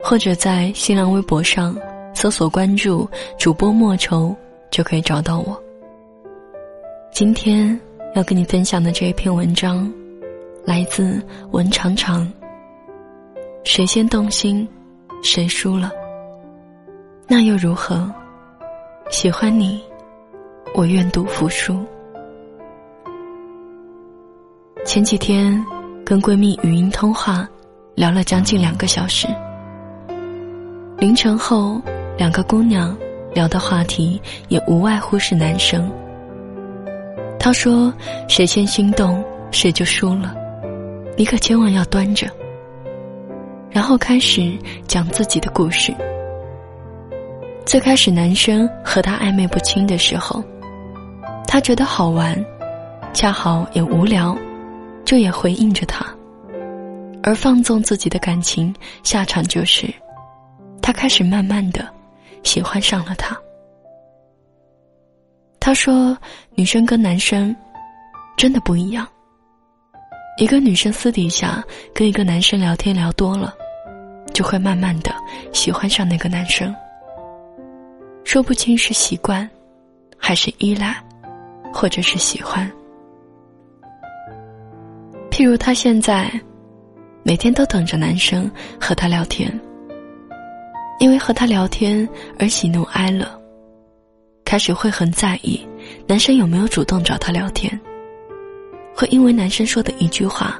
或者在新浪微博上搜索关注主播莫愁，就可以找到我。今天要跟你分享的这一篇文章，来自文长长。谁先动心，谁输了。那又如何？喜欢你，我愿赌服输。前几天跟闺蜜语音通话，聊了将近两个小时。凌晨后，两个姑娘聊的话题也无外乎是男生。她说：“谁先心动，谁就输了，你可千万要端着。”然后开始讲自己的故事。最开始男生和她暧昧不清的时候，她觉得好玩，恰好也无聊。就也回应着他，而放纵自己的感情，下场就是，他开始慢慢的喜欢上了他。他说：“女生跟男生真的不一样。一个女生私底下跟一个男生聊天聊多了，就会慢慢的喜欢上那个男生。说不清是习惯，还是依赖，或者是喜欢。”譬如她现在，每天都等着男生和她聊天，因为和他聊天而喜怒哀乐。开始会很在意男生有没有主动找他聊天，会因为男生说的一句话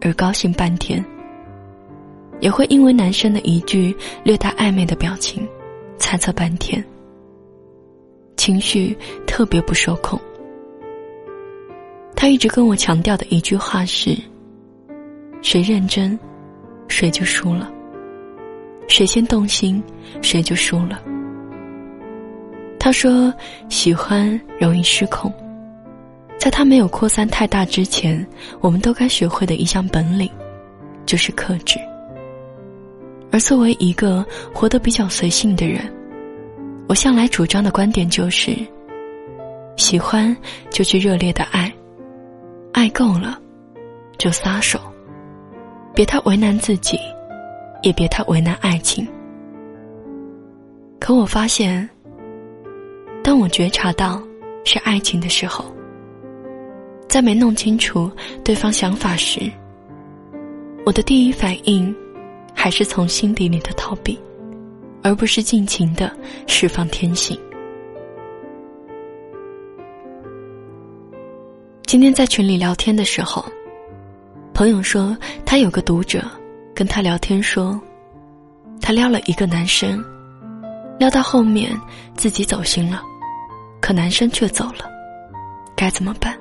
而高兴半天，也会因为男生的一句略带暧昧的表情猜测半天，情绪特别不受控。他一直跟我强调的一句话是：“谁认真，谁就输了；谁先动心，谁就输了。”他说：“喜欢容易失控，在他没有扩散太大之前，我们都该学会的一项本领，就是克制。而作为一个活得比较随性的人，我向来主张的观点就是：喜欢就去热烈的爱。”爱够了，就撒手，别太为难自己，也别太为难爱情。可我发现，当我觉察到是爱情的时候，在没弄清楚对方想法时，我的第一反应还是从心底里的逃避，而不是尽情的释放天性。今天在群里聊天的时候，朋友说他有个读者跟他聊天说，他撩了一个男生，撩到后面自己走心了，可男生却走了，该怎么办？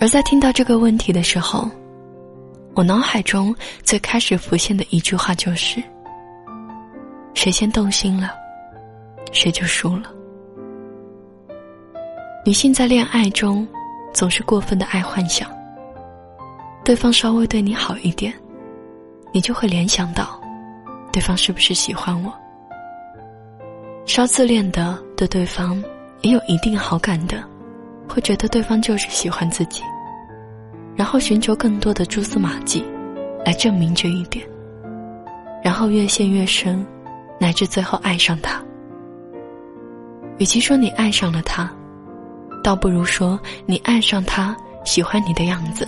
而在听到这个问题的时候，我脑海中最开始浮现的一句话就是：谁先动心了，谁就输了。女性在恋爱中，总是过分的爱幻想。对方稍微对你好一点，你就会联想到，对方是不是喜欢我？稍自恋的对对方也有一定好感的，会觉得对方就是喜欢自己，然后寻求更多的蛛丝马迹，来证明这一点，然后越陷越深，乃至最后爱上他。与其说你爱上了他。倒不如说，你爱上他，喜欢你的样子。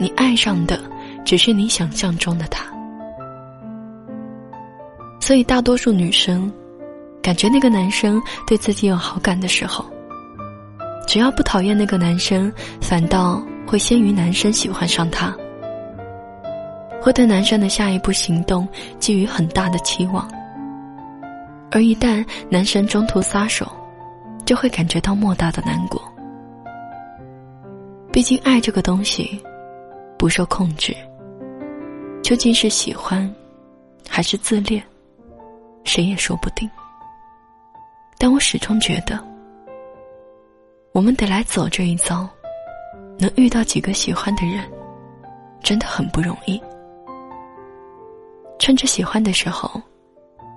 你爱上的只是你想象中的他。所以，大多数女生感觉那个男生对自己有好感的时候，只要不讨厌那个男生，反倒会先于男生喜欢上他，会对男生的下一步行动寄予很大的期望。而一旦男生中途撒手，就会感觉到莫大的难过。毕竟爱这个东西，不受控制，究竟是喜欢，还是自恋，谁也说不定。但我始终觉得，我们得来走这一遭，能遇到几个喜欢的人，真的很不容易。趁着喜欢的时候，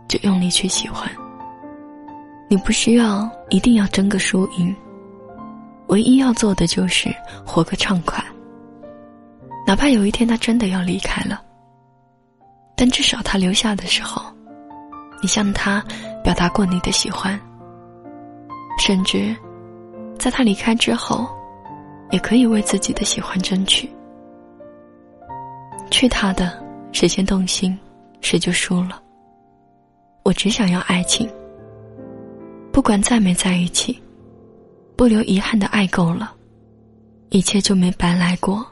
就用力去喜欢。你不需要一定要争个输赢，唯一要做的就是活个畅快。哪怕有一天他真的要离开了，但至少他留下的时候，你向他表达过你的喜欢。甚至，在他离开之后，也可以为自己的喜欢争取。去他的，谁先动心，谁就输了。我只想要爱情，不管在没在一起，不留遗憾的爱够了，一切就没白来过。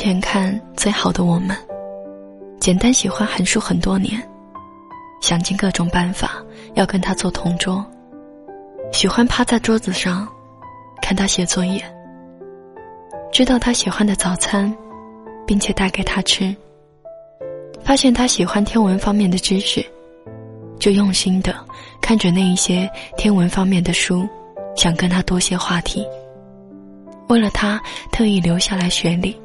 前看《最好的我们》，简单喜欢韩束很多年。想尽各种办法要跟他做同桌，喜欢趴在桌子上看他写作业，知道他喜欢的早餐，并且带给他吃。发现他喜欢天文方面的知识，就用心的看着那一些天文方面的书，想跟他多些话题。为了他特意留下来学理，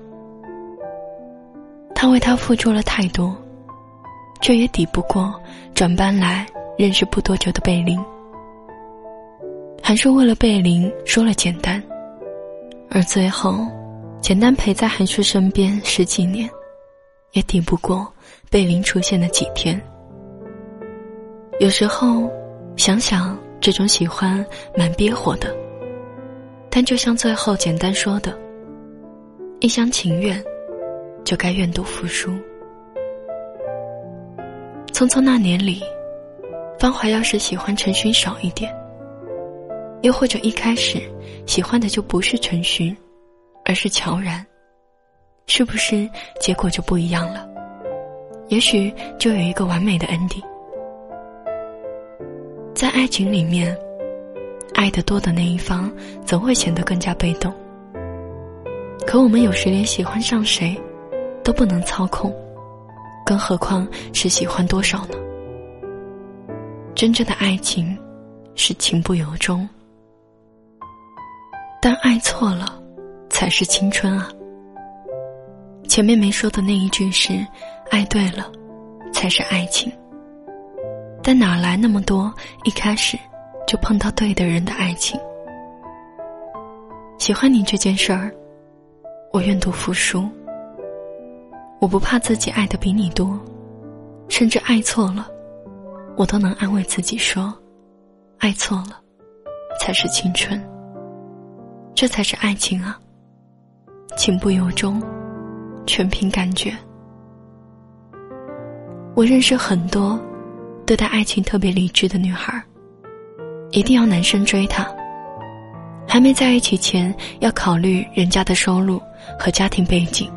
他为他付出了太多。却也抵不过转班来认识不多久的贝林。韩叔为了贝林说了简单，而最后，简单陪在韩叔身边十几年，也抵不过贝林出现的几天。有时候想想，这种喜欢蛮憋火的，但就像最后简单说的，一厢情愿，就该愿赌服输。匆匆那年里，芳华要是喜欢陈寻少一点，又或者一开始喜欢的就不是陈寻，而是乔然，是不是结果就不一样了？也许就有一个完美的 ending。在爱情里面，爱得多的那一方总会显得更加被动。可我们有时连喜欢上谁，都不能操控。更何况是喜欢多少呢？真正的爱情是情不由衷，但爱错了才是青春啊！前面没说的那一句是爱对了才是爱情，但哪来那么多一开始就碰到对的人的爱情？喜欢你这件事儿，我愿赌服输。我不怕自己爱的比你多，甚至爱错了，我都能安慰自己说，爱错了，才是青春。这才是爱情啊！情不由衷，全凭感觉。我认识很多对待爱情特别理智的女孩，一定要男生追她，还没在一起前要考虑人家的收入和家庭背景。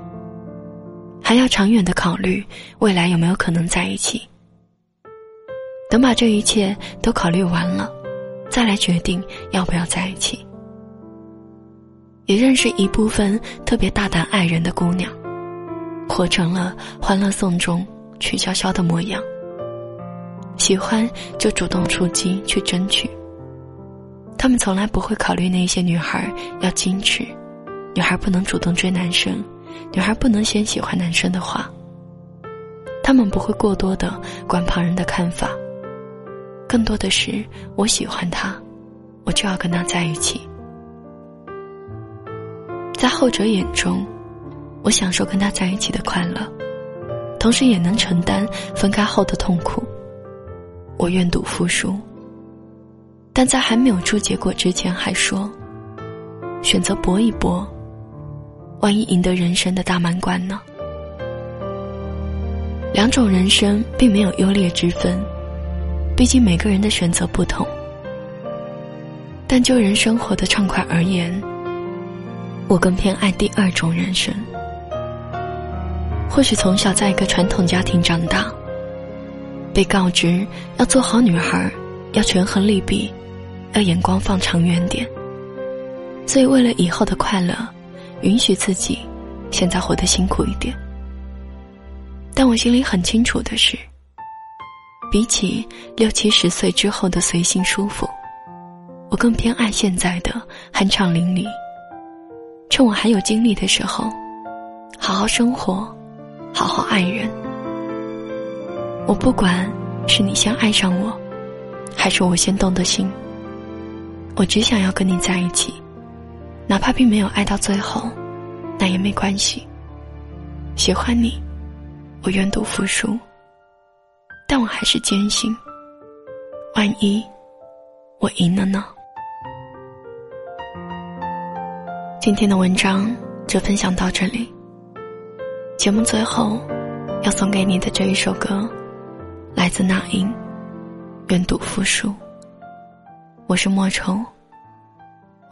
还要长远的考虑未来有没有可能在一起。等把这一切都考虑完了，再来决定要不要在一起。也认识一部分特别大胆爱人的姑娘，活成了《欢乐颂》中曲筱绡的模样。喜欢就主动出击去争取。他们从来不会考虑那些女孩要矜持，女孩不能主动追男生。女孩不能先喜欢男生的话，他们不会过多的管旁人的看法，更多的是我喜欢他，我就要跟他在一起。在后者眼中，我享受跟他在一起的快乐，同时也能承担分开后的痛苦。我愿赌服输，但在还没有出结果之前，还说选择搏一搏。万一赢得人生的大满贯呢？两种人生并没有优劣之分，毕竟每个人的选择不同。但就人生活的畅快而言，我更偏爱第二种人生。或许从小在一个传统家庭长大，被告知要做好女孩，要权衡利弊，要眼光放长远点，所以为了以后的快乐。允许自己，现在活得辛苦一点。但我心里很清楚的是，比起六七十岁之后的随性舒服，我更偏爱现在的酣畅淋漓。趁我还有精力的时候，好好生活，好好爱人。我不管是你先爱上我，还是我先动的心，我只想要跟你在一起，哪怕并没有爱到最后，那也没关系。喜欢你。我愿赌服输，但我还是坚信，万一我赢了呢？今天的文章就分享到这里。节目最后要送给你的这一首歌，来自那英，《愿赌服输》。我是莫愁，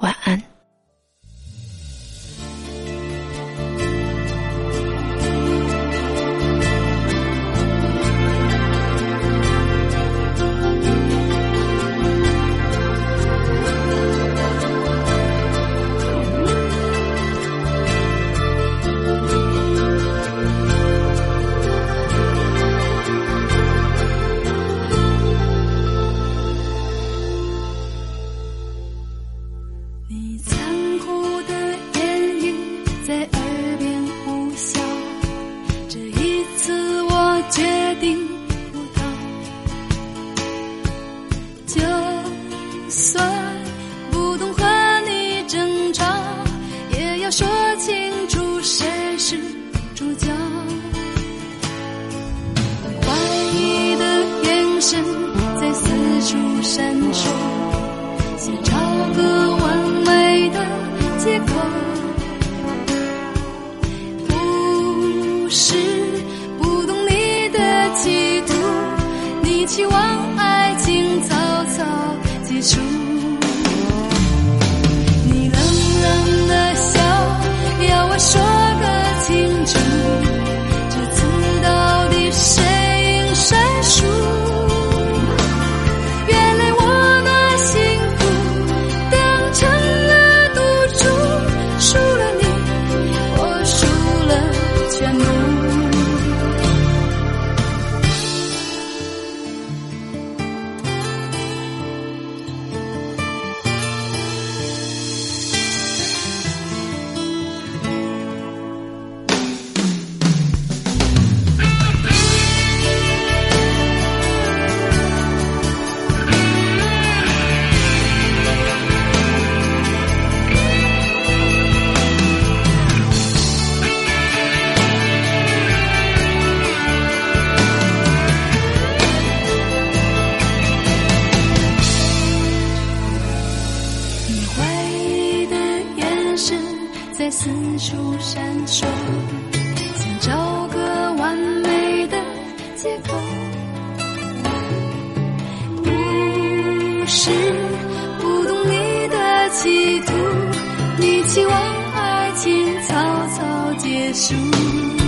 晚安。希望爱情草草结束。